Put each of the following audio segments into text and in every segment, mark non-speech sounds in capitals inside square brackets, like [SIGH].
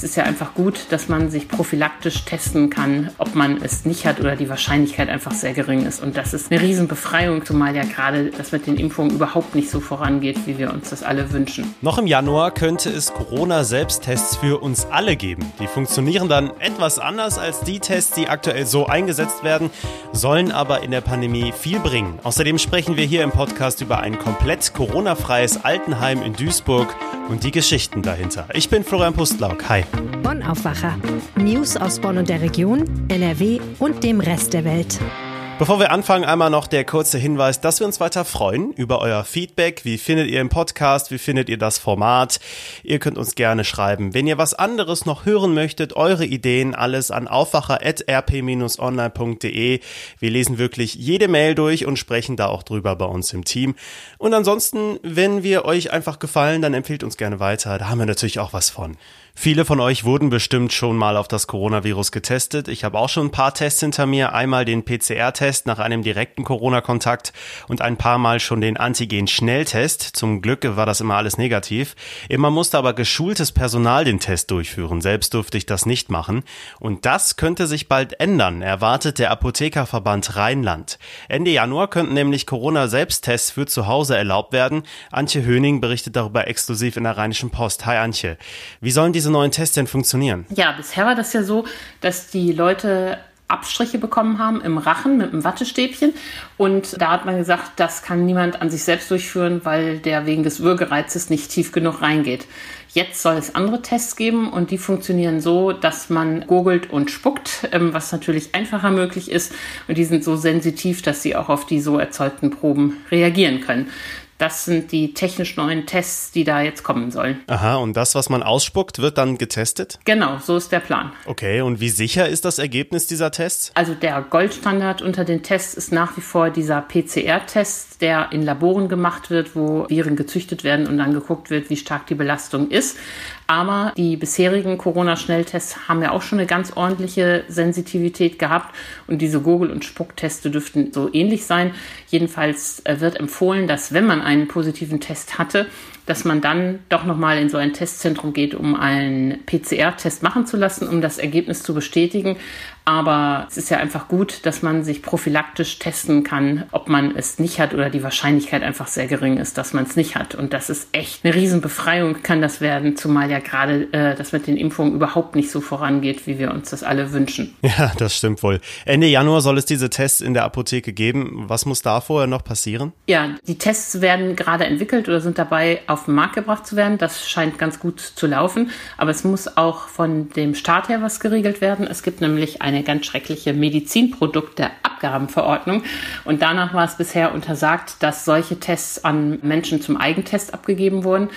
es ist ja einfach gut, dass man sich prophylaktisch testen kann, ob man es nicht hat oder die Wahrscheinlichkeit einfach sehr gering ist. Und das ist eine Riesenbefreiung, zumal ja gerade das mit den Impfungen überhaupt nicht so vorangeht, wie wir uns das alle wünschen. Noch im Januar könnte es Corona-Selbsttests für uns alle geben. Die funktionieren dann etwas anders als die Tests, die aktuell so eingesetzt werden, sollen aber in der Pandemie viel bringen. Außerdem sprechen wir hier im Podcast über ein komplett Corona-freies Altenheim in Duisburg und die Geschichten dahinter. Ich bin Florian Pustlauk. Hi. Bonn Aufwacher. News aus Bonn und der Region, NRW und dem Rest der Welt. Bevor wir anfangen, einmal noch der kurze Hinweis, dass wir uns weiter freuen über euer Feedback. Wie findet ihr im Podcast? Wie findet ihr das Format? Ihr könnt uns gerne schreiben. Wenn ihr was anderes noch hören möchtet, eure Ideen, alles an aufwacher.rp-online.de. Wir lesen wirklich jede Mail durch und sprechen da auch drüber bei uns im Team. Und ansonsten, wenn wir euch einfach gefallen, dann empfehlt uns gerne weiter. Da haben wir natürlich auch was von. Viele von euch wurden bestimmt schon mal auf das Coronavirus getestet. Ich habe auch schon ein paar Tests hinter mir. Einmal den PCR-Test nach einem direkten Corona-Kontakt und ein paar Mal schon den Antigen-Schnelltest. Zum Glück war das immer alles negativ. Immer musste aber geschultes Personal den Test durchführen. Selbst durfte ich das nicht machen. Und das könnte sich bald ändern, erwartet der Apothekerverband Rheinland. Ende Januar könnten nämlich Corona-Selbsttests für zu Hause erlaubt werden. Antje Höning berichtet darüber exklusiv in der Rheinischen Post. Hi Antje. Wie sollen diese neuen Tests denn funktionieren? Ja, bisher war das ja so, dass die Leute Abstriche bekommen haben im Rachen mit einem Wattestäbchen. Und da hat man gesagt, das kann niemand an sich selbst durchführen, weil der wegen des Würgereizes nicht tief genug reingeht. Jetzt soll es andere Tests geben und die funktionieren so, dass man gurgelt und spuckt, ähm, was natürlich einfacher möglich ist. Und die sind so sensitiv, dass sie auch auf die so erzeugten Proben reagieren können. Das sind die technisch neuen Tests, die da jetzt kommen sollen. Aha, und das, was man ausspuckt, wird dann getestet? Genau, so ist der Plan. Okay, und wie sicher ist das Ergebnis dieser Tests? Also der Goldstandard unter den Tests ist nach wie vor dieser PCR-Test, der in Laboren gemacht wird, wo Viren gezüchtet werden und dann geguckt wird, wie stark die Belastung ist. Aber die bisherigen Corona-Schnelltests haben ja auch schon eine ganz ordentliche Sensitivität gehabt und diese Gurgel- und Spuckteste dürften so ähnlich sein. Jedenfalls äh, wird empfohlen, dass wenn man einen positiven Test hatte, dass man dann doch nochmal in so ein Testzentrum geht, um einen PCR-Test machen zu lassen, um das Ergebnis zu bestätigen. Aber es ist ja einfach gut, dass man sich prophylaktisch testen kann, ob man es nicht hat oder die Wahrscheinlichkeit einfach sehr gering ist, dass man es nicht hat. Und das ist echt eine Riesenbefreiung kann das werden, zumal ja gerade äh, das mit den Impfungen überhaupt nicht so vorangeht, wie wir uns das alle wünschen. Ja, das stimmt wohl. Ende Januar soll es diese Tests in der Apotheke geben. Was muss da vorher noch passieren? Ja, die Tests werden gerade entwickelt oder sind dabei auf den Markt gebracht zu werden. Das scheint ganz gut zu laufen. Aber es muss auch von dem Staat her was geregelt werden. Es gibt nämlich eine ganz schreckliche Medizinprodukteabgabenverordnung. Und danach war es bisher untersagt, dass solche Tests an Menschen zum Eigentest abgegeben wurden.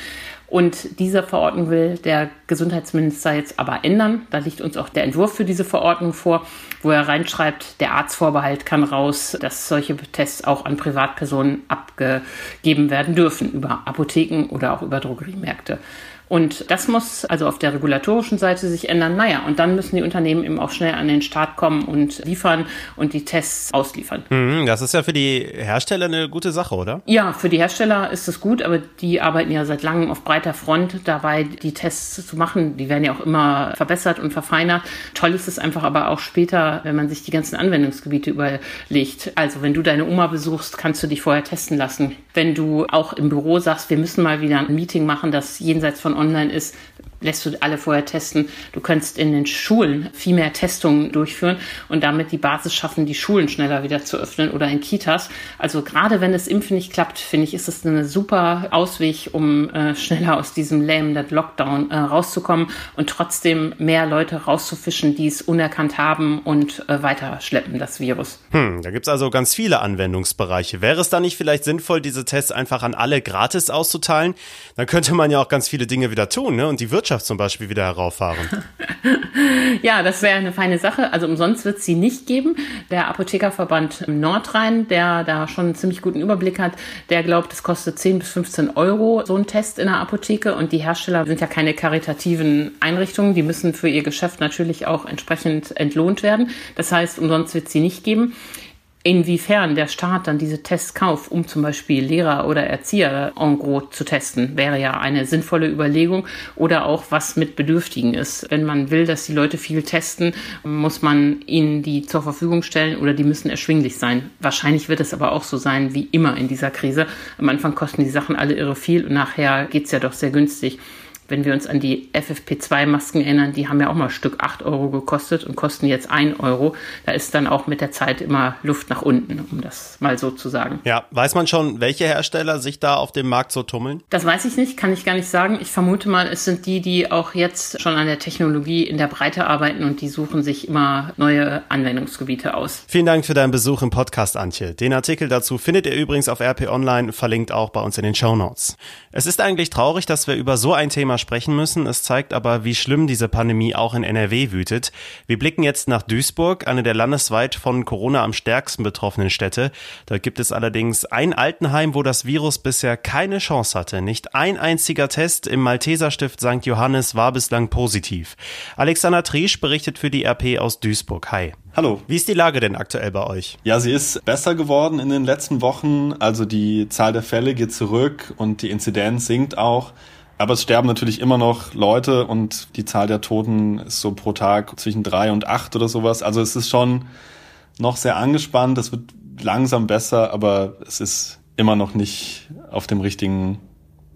Und diese Verordnung will der Gesundheitsminister jetzt aber ändern. Da liegt uns auch der Entwurf für diese Verordnung vor, wo er reinschreibt, der Arztvorbehalt kann raus, dass solche Tests auch an Privatpersonen abgegeben werden dürfen, über Apotheken oder auch über Drogeriemärkte. Und das muss also auf der regulatorischen Seite sich ändern. Naja, und dann müssen die Unternehmen eben auch schnell an den Start kommen und liefern und die Tests ausliefern. Mhm, das ist ja für die Hersteller eine gute Sache, oder? Ja, für die Hersteller ist es gut, aber die arbeiten ja seit langem auf breiter Front dabei, die Tests zu machen. Die werden ja auch immer verbessert und verfeinert. Toll ist es einfach aber auch später, wenn man sich die ganzen Anwendungsgebiete überlegt. Also wenn du deine Oma besuchst, kannst du dich vorher testen lassen. Wenn du auch im Büro sagst, wir müssen mal wieder ein Meeting machen, das jenseits von online ist, lässt du alle vorher testen. Du könntest in den Schulen viel mehr Testungen durchführen und damit die Basis schaffen, die Schulen schneller wieder zu öffnen oder in Kitas. Also gerade wenn das Impfen nicht klappt, finde ich, ist es eine super Ausweg, um äh, schneller aus diesem lähmenden Lockdown äh, rauszukommen und trotzdem mehr Leute rauszufischen, die es unerkannt haben und äh, weiterschleppen, das Virus. Hm, da gibt's also ganz viele Anwendungsbereiche. Wäre es da nicht vielleicht sinnvoll, diese Tests einfach an alle gratis auszuteilen? Dann könnte man ja auch ganz viele Dinge wieder tun ne? und die Wirtschaft Wirtschaft zum Beispiel wieder herauffahren. [LAUGHS] ja, das wäre eine feine Sache. Also umsonst wird es sie nicht geben. Der Apothekerverband Nordrhein, der da schon einen ziemlich guten Überblick hat, der glaubt, es kostet 10 bis 15 Euro so ein Test in der Apotheke. Und die Hersteller sind ja keine karitativen Einrichtungen. Die müssen für ihr Geschäft natürlich auch entsprechend entlohnt werden. Das heißt, umsonst wird es sie nicht geben. Inwiefern der Staat dann diese Tests kauft, um zum Beispiel Lehrer oder Erzieher en gros zu testen, wäre ja eine sinnvolle Überlegung. Oder auch was mit Bedürftigen ist. Wenn man will, dass die Leute viel testen, muss man ihnen die zur Verfügung stellen oder die müssen erschwinglich sein. Wahrscheinlich wird es aber auch so sein wie immer in dieser Krise. Am Anfang kosten die Sachen alle irre viel und nachher geht's ja doch sehr günstig. Wenn wir uns an die FFP2-Masken erinnern, die haben ja auch mal Stück 8 Euro gekostet und kosten jetzt 1 Euro. Da ist dann auch mit der Zeit immer Luft nach unten, um das mal so zu sagen. Ja, weiß man schon, welche Hersteller sich da auf dem Markt so tummeln? Das weiß ich nicht, kann ich gar nicht sagen. Ich vermute mal, es sind die, die auch jetzt schon an der Technologie in der Breite arbeiten und die suchen sich immer neue Anwendungsgebiete aus. Vielen Dank für deinen Besuch im Podcast, Antje. Den Artikel dazu findet ihr übrigens auf RP Online, verlinkt auch bei uns in den Show Notes. Es ist eigentlich traurig, dass wir über so ein Thema Thema sprechen müssen. Es zeigt aber, wie schlimm diese Pandemie auch in NRW wütet. Wir blicken jetzt nach Duisburg, eine der landesweit von Corona am stärksten betroffenen Städte. Da gibt es allerdings ein Altenheim, wo das Virus bisher keine Chance hatte. Nicht ein einziger Test im Malteserstift St. Johannes war bislang positiv. Alexander Triesch berichtet für die RP aus Duisburg. Hi. Hallo. Wie ist die Lage denn aktuell bei euch? Ja, sie ist besser geworden in den letzten Wochen. Also die Zahl der Fälle geht zurück und die Inzidenz sinkt auch. Aber es sterben natürlich immer noch Leute und die Zahl der Toten ist so pro Tag zwischen drei und acht oder sowas. Also es ist schon noch sehr angespannt. Es wird langsam besser, aber es ist immer noch nicht auf dem richtigen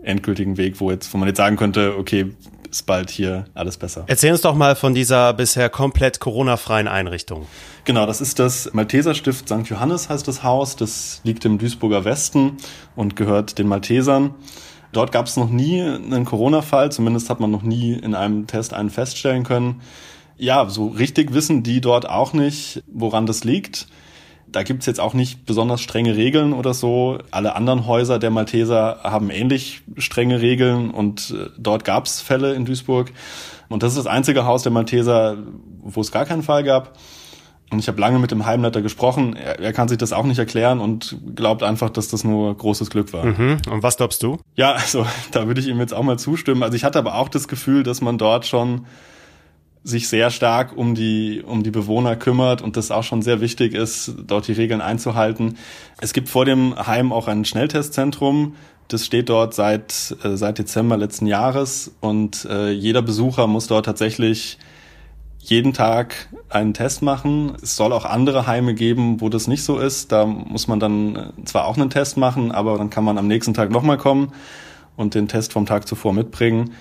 endgültigen Weg, wo jetzt, wo man jetzt sagen könnte, okay, ist bald hier alles besser. Erzähl uns doch mal von dieser bisher komplett Corona-freien Einrichtung. Genau, das ist das Malteser Stift St. Johannes heißt das Haus. Das liegt im Duisburger Westen und gehört den Maltesern. Dort gab es noch nie einen Corona-Fall, zumindest hat man noch nie in einem Test einen feststellen können. Ja, so richtig wissen die dort auch nicht, woran das liegt. Da gibt's jetzt auch nicht besonders strenge Regeln oder so. Alle anderen Häuser der Malteser haben ähnlich strenge Regeln und äh, dort gab's Fälle in Duisburg. Und das ist das einzige Haus der Malteser, wo es gar keinen Fall gab. Und ich habe lange mit dem Heimleiter gesprochen. Er, er, kann sich das auch nicht erklären und glaubt einfach, dass das nur großes Glück war. Mhm. Und was glaubst du? Ja, also [LAUGHS] da würde ich ihm jetzt auch mal zustimmen. Also ich hatte aber auch das Gefühl, dass man dort schon sich sehr stark um die, um die Bewohner kümmert und das auch schon sehr wichtig ist, dort die Regeln einzuhalten. Es gibt vor dem Heim auch ein Schnelltestzentrum. Das steht dort seit, äh, seit Dezember letzten Jahres und äh, jeder Besucher muss dort tatsächlich jeden Tag einen Test machen. Es soll auch andere Heime geben, wo das nicht so ist. Da muss man dann äh, zwar auch einen Test machen, aber dann kann man am nächsten Tag nochmal kommen und den Test vom Tag zuvor mitbringen.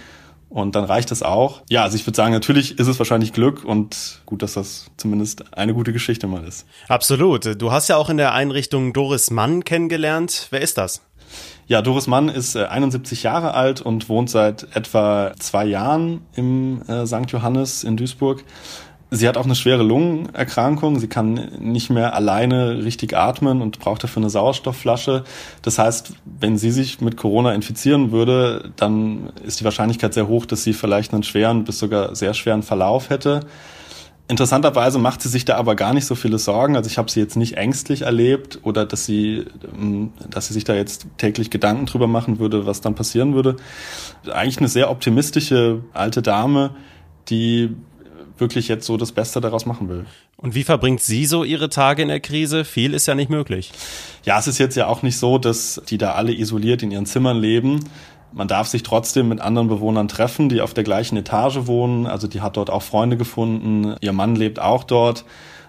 Und dann reicht es auch. Ja, also ich würde sagen, natürlich ist es wahrscheinlich Glück und gut, dass das zumindest eine gute Geschichte mal ist. Absolut. Du hast ja auch in der Einrichtung Doris Mann kennengelernt. Wer ist das? Ja, Doris Mann ist 71 äh, Jahre alt und wohnt seit etwa zwei Jahren im äh, St. Johannes in Duisburg. Sie hat auch eine schwere Lungenerkrankung. Sie kann nicht mehr alleine richtig atmen und braucht dafür eine Sauerstoffflasche. Das heißt, wenn sie sich mit Corona infizieren würde, dann ist die Wahrscheinlichkeit sehr hoch, dass sie vielleicht einen schweren bis sogar sehr schweren Verlauf hätte. Interessanterweise macht sie sich da aber gar nicht so viele Sorgen. Also ich habe sie jetzt nicht ängstlich erlebt oder dass sie, ähm, dass sie sich da jetzt täglich Gedanken drüber machen würde, was dann passieren würde. Eigentlich eine sehr optimistische alte Dame, die wirklich jetzt so das Beste daraus machen will. Und wie verbringt sie so ihre Tage in der Krise? Viel ist ja nicht möglich. Ja, es ist jetzt ja auch nicht so, dass die da alle isoliert in ihren Zimmern leben. Man darf sich trotzdem mit anderen Bewohnern treffen, die auf der gleichen Etage wohnen. Also die hat dort auch Freunde gefunden. Ihr Mann lebt auch dort.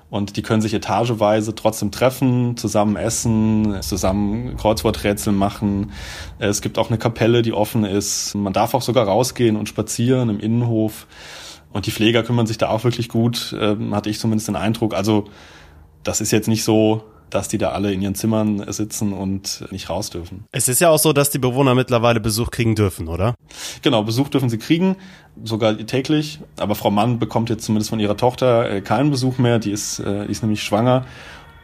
Und die können sich etageweise trotzdem treffen, zusammen essen, zusammen Kreuzworträtsel machen. Es gibt auch eine Kapelle, die offen ist. Man darf auch sogar rausgehen und spazieren im Innenhof. Und die Pfleger kümmern sich da auch wirklich gut, ähm, hatte ich zumindest den Eindruck. Also das ist jetzt nicht so, dass die da alle in ihren Zimmern sitzen und nicht raus dürfen. Es ist ja auch so, dass die Bewohner mittlerweile Besuch kriegen dürfen, oder? Genau, Besuch dürfen sie kriegen, sogar täglich. Aber Frau Mann bekommt jetzt zumindest von ihrer Tochter äh, keinen Besuch mehr. Die ist, äh, die ist nämlich schwanger.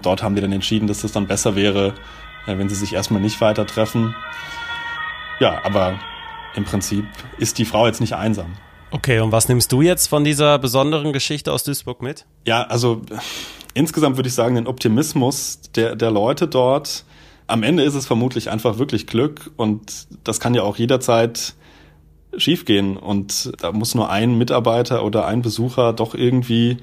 Dort haben die dann entschieden, dass das dann besser wäre, äh, wenn sie sich erstmal nicht weiter treffen. Ja, aber im Prinzip ist die Frau jetzt nicht einsam. Okay, und was nimmst du jetzt von dieser besonderen Geschichte aus Duisburg mit? Ja, also insgesamt würde ich sagen, den Optimismus der, der Leute dort. Am Ende ist es vermutlich einfach wirklich Glück und das kann ja auch jederzeit schiefgehen und da muss nur ein Mitarbeiter oder ein Besucher doch irgendwie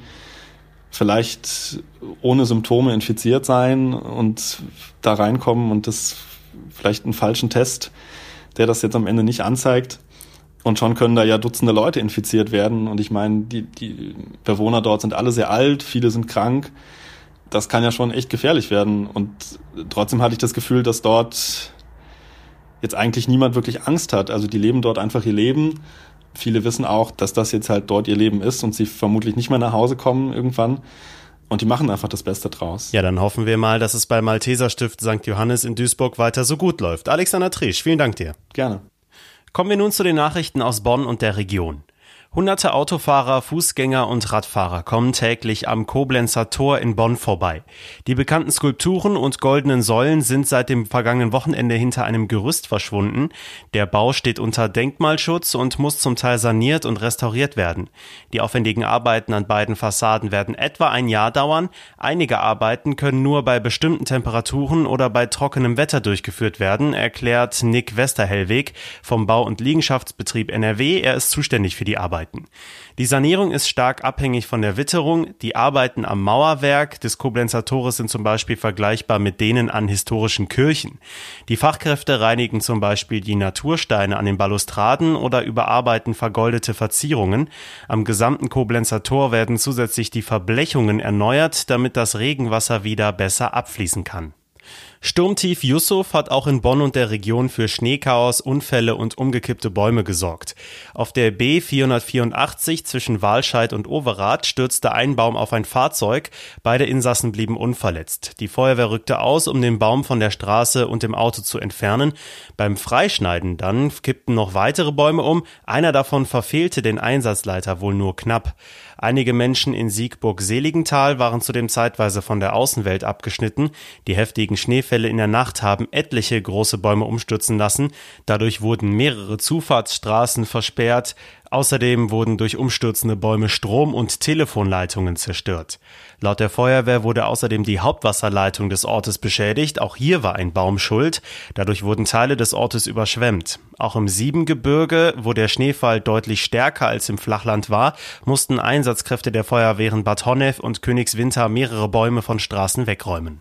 vielleicht ohne Symptome infiziert sein und da reinkommen und das vielleicht einen falschen Test, der das jetzt am Ende nicht anzeigt. Und schon können da ja Dutzende Leute infiziert werden. Und ich meine, die, die Bewohner dort sind alle sehr alt, viele sind krank. Das kann ja schon echt gefährlich werden. Und trotzdem hatte ich das Gefühl, dass dort jetzt eigentlich niemand wirklich Angst hat. Also die leben dort einfach ihr Leben. Viele wissen auch, dass das jetzt halt dort ihr Leben ist und sie vermutlich nicht mehr nach Hause kommen irgendwann. Und die machen einfach das Beste draus. Ja, dann hoffen wir mal, dass es beim Malteser Stift St. Johannes in Duisburg weiter so gut läuft. Alexander Trisch, vielen Dank dir. Gerne. Kommen wir nun zu den Nachrichten aus Bonn und der Region. Hunderte Autofahrer, Fußgänger und Radfahrer kommen täglich am Koblenzer Tor in Bonn vorbei. Die bekannten Skulpturen und goldenen Säulen sind seit dem vergangenen Wochenende hinter einem Gerüst verschwunden. Der Bau steht unter Denkmalschutz und muss zum Teil saniert und restauriert werden. Die aufwendigen Arbeiten an beiden Fassaden werden etwa ein Jahr dauern. Einige Arbeiten können nur bei bestimmten Temperaturen oder bei trockenem Wetter durchgeführt werden, erklärt Nick Westerhellweg vom Bau- und Liegenschaftsbetrieb NRW. Er ist zuständig für die Arbeit. Arbeiten. Die Sanierung ist stark abhängig von der Witterung. Die Arbeiten am Mauerwerk des Koblenzer Tores sind zum Beispiel vergleichbar mit denen an historischen Kirchen. Die Fachkräfte reinigen zum Beispiel die Natursteine an den Balustraden oder überarbeiten vergoldete Verzierungen. Am gesamten Koblenzer Tor werden zusätzlich die Verblechungen erneuert, damit das Regenwasser wieder besser abfließen kann. Sturmtief Yusuf hat auch in Bonn und der Region für Schneechaos, Unfälle und umgekippte Bäume gesorgt. Auf der B484 zwischen Walscheid und Overath stürzte ein Baum auf ein Fahrzeug. Beide Insassen blieben unverletzt. Die Feuerwehr rückte aus, um den Baum von der Straße und dem Auto zu entfernen. Beim Freischneiden dann kippten noch weitere Bäume um. Einer davon verfehlte den Einsatzleiter wohl nur knapp. Einige Menschen in Siegburg-Seligenthal waren zudem zeitweise von der Außenwelt abgeschnitten. Die heftigen Schneefälle in der Nacht haben etliche große Bäume umstürzen lassen. Dadurch wurden mehrere Zufahrtsstraßen versperrt. Außerdem wurden durch umstürzende Bäume Strom- und Telefonleitungen zerstört. Laut der Feuerwehr wurde außerdem die Hauptwasserleitung des Ortes beschädigt. Auch hier war ein Baum schuld. Dadurch wurden Teile des Ortes überschwemmt. Auch im Siebengebirge, wo der Schneefall deutlich stärker als im Flachland war, mussten Einsatzkräfte der Feuerwehren Bad Honnef und Königswinter mehrere Bäume von Straßen wegräumen.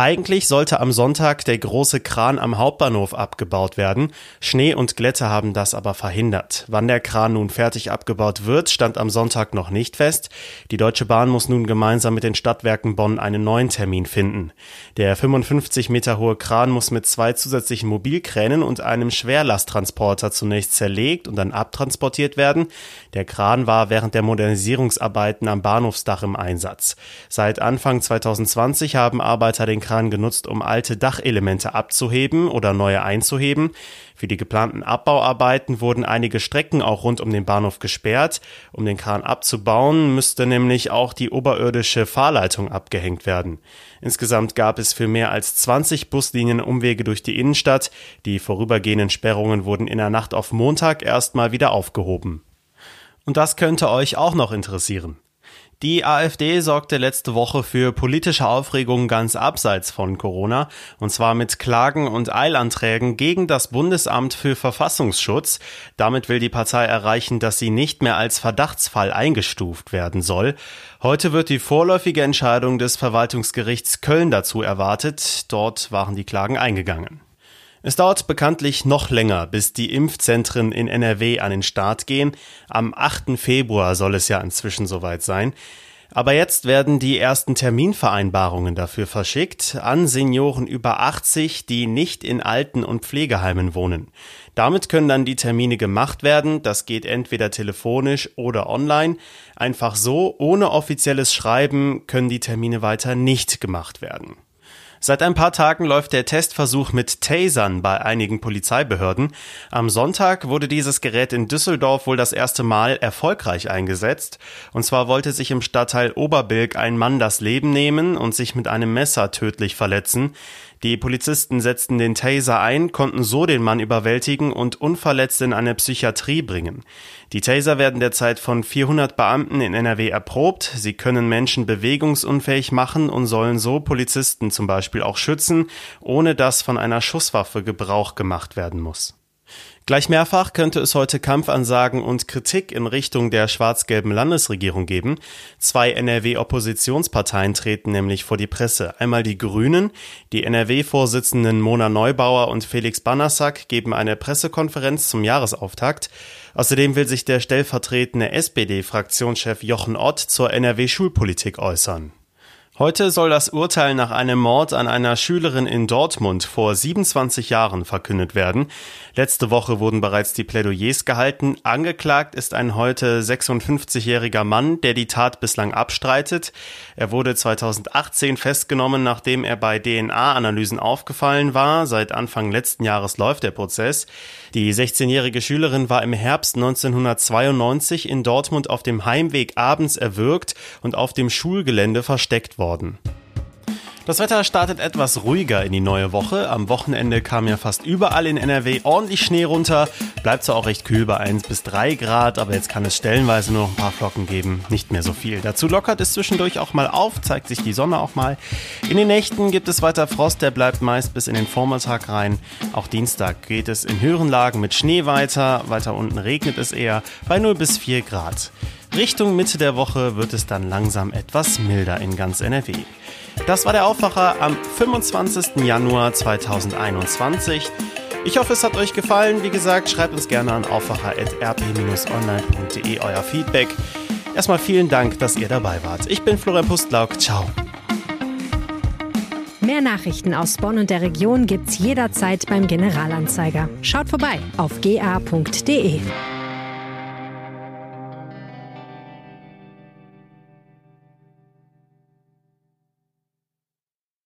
Eigentlich sollte am Sonntag der große Kran am Hauptbahnhof abgebaut werden. Schnee und Glätte haben das aber verhindert. Wann der Kran nun fertig abgebaut wird, stand am Sonntag noch nicht fest. Die Deutsche Bahn muss nun gemeinsam mit den Stadtwerken Bonn einen neuen Termin finden. Der 55 Meter hohe Kran muss mit zwei zusätzlichen Mobilkränen und einem Schwerlasttransporter zunächst zerlegt und dann abtransportiert werden. Der Kran war während der Modernisierungsarbeiten am Bahnhofsdach im Einsatz. Seit Anfang 2020 haben Arbeiter den Kran genutzt, um alte Dachelemente abzuheben oder neue einzuheben. Für die geplanten Abbauarbeiten wurden einige Strecken auch rund um den Bahnhof gesperrt. Um den Kran abzubauen, müsste nämlich auch die oberirdische Fahrleitung abgehängt werden. Insgesamt gab es für mehr als 20 Buslinien Umwege durch die Innenstadt. Die vorübergehenden Sperrungen wurden in der Nacht auf Montag erstmal wieder aufgehoben. Und das könnte euch auch noch interessieren. Die AfD sorgte letzte Woche für politische Aufregung ganz abseits von Corona, und zwar mit Klagen und Eilanträgen gegen das Bundesamt für Verfassungsschutz. Damit will die Partei erreichen, dass sie nicht mehr als Verdachtsfall eingestuft werden soll. Heute wird die vorläufige Entscheidung des Verwaltungsgerichts Köln dazu erwartet. Dort waren die Klagen eingegangen. Es dauert bekanntlich noch länger, bis die Impfzentren in NRW an den Start gehen. Am 8. Februar soll es ja inzwischen soweit sein. Aber jetzt werden die ersten Terminvereinbarungen dafür verschickt an Senioren über 80, die nicht in Alten- und Pflegeheimen wohnen. Damit können dann die Termine gemacht werden. Das geht entweder telefonisch oder online. Einfach so, ohne offizielles Schreiben, können die Termine weiter nicht gemacht werden. Seit ein paar Tagen läuft der Testversuch mit Tasern bei einigen Polizeibehörden. Am Sonntag wurde dieses Gerät in Düsseldorf wohl das erste Mal erfolgreich eingesetzt. Und zwar wollte sich im Stadtteil Oberbilk ein Mann das Leben nehmen und sich mit einem Messer tödlich verletzen. Die Polizisten setzten den Taser ein, konnten so den Mann überwältigen und unverletzt in eine Psychiatrie bringen. Die Taser werden derzeit von 400 Beamten in NRW erprobt. Sie können Menschen bewegungsunfähig machen und sollen so Polizisten zum Beispiel auch schützen, ohne dass von einer Schusswaffe Gebrauch gemacht werden muss. Gleich mehrfach könnte es heute Kampfansagen und Kritik in Richtung der schwarz-gelben Landesregierung geben. Zwei NRW-Oppositionsparteien treten nämlich vor die Presse. Einmal die Grünen. Die NRW-Vorsitzenden Mona Neubauer und Felix Banassack geben eine Pressekonferenz zum Jahresauftakt. Außerdem will sich der stellvertretende SPD-Fraktionschef Jochen Ott zur NRW-Schulpolitik äußern. Heute soll das Urteil nach einem Mord an einer Schülerin in Dortmund vor 27 Jahren verkündet werden. Letzte Woche wurden bereits die Plädoyers gehalten. Angeklagt ist ein heute 56-jähriger Mann, der die Tat bislang abstreitet. Er wurde 2018 festgenommen, nachdem er bei DNA-Analysen aufgefallen war. Seit Anfang letzten Jahres läuft der Prozess. Die 16-jährige Schülerin war im Herbst 1992 in Dortmund auf dem Heimweg abends erwürgt und auf dem Schulgelände versteckt worden worden. Das Wetter startet etwas ruhiger in die neue Woche. Am Wochenende kam ja fast überall in NRW ordentlich Schnee runter. Bleibt zwar auch recht kühl bei 1 bis 3 Grad, aber jetzt kann es stellenweise nur noch ein paar Flocken geben. Nicht mehr so viel. Dazu lockert es zwischendurch auch mal auf, zeigt sich die Sonne auch mal. In den Nächten gibt es weiter Frost, der bleibt meist bis in den Vormittag rein. Auch Dienstag geht es in höheren Lagen mit Schnee weiter. Weiter unten regnet es eher bei 0 bis 4 Grad. Richtung Mitte der Woche wird es dann langsam etwas milder in ganz NRW. Das war der Aufwacher am 25. Januar 2021. Ich hoffe, es hat euch gefallen. Wie gesagt, schreibt uns gerne an aufwacher.rp-online.de euer Feedback. Erstmal vielen Dank, dass ihr dabei wart. Ich bin Florian Pustlauk. Ciao. Mehr Nachrichten aus Bonn und der Region gibt's jederzeit beim Generalanzeiger. Schaut vorbei auf ga.de.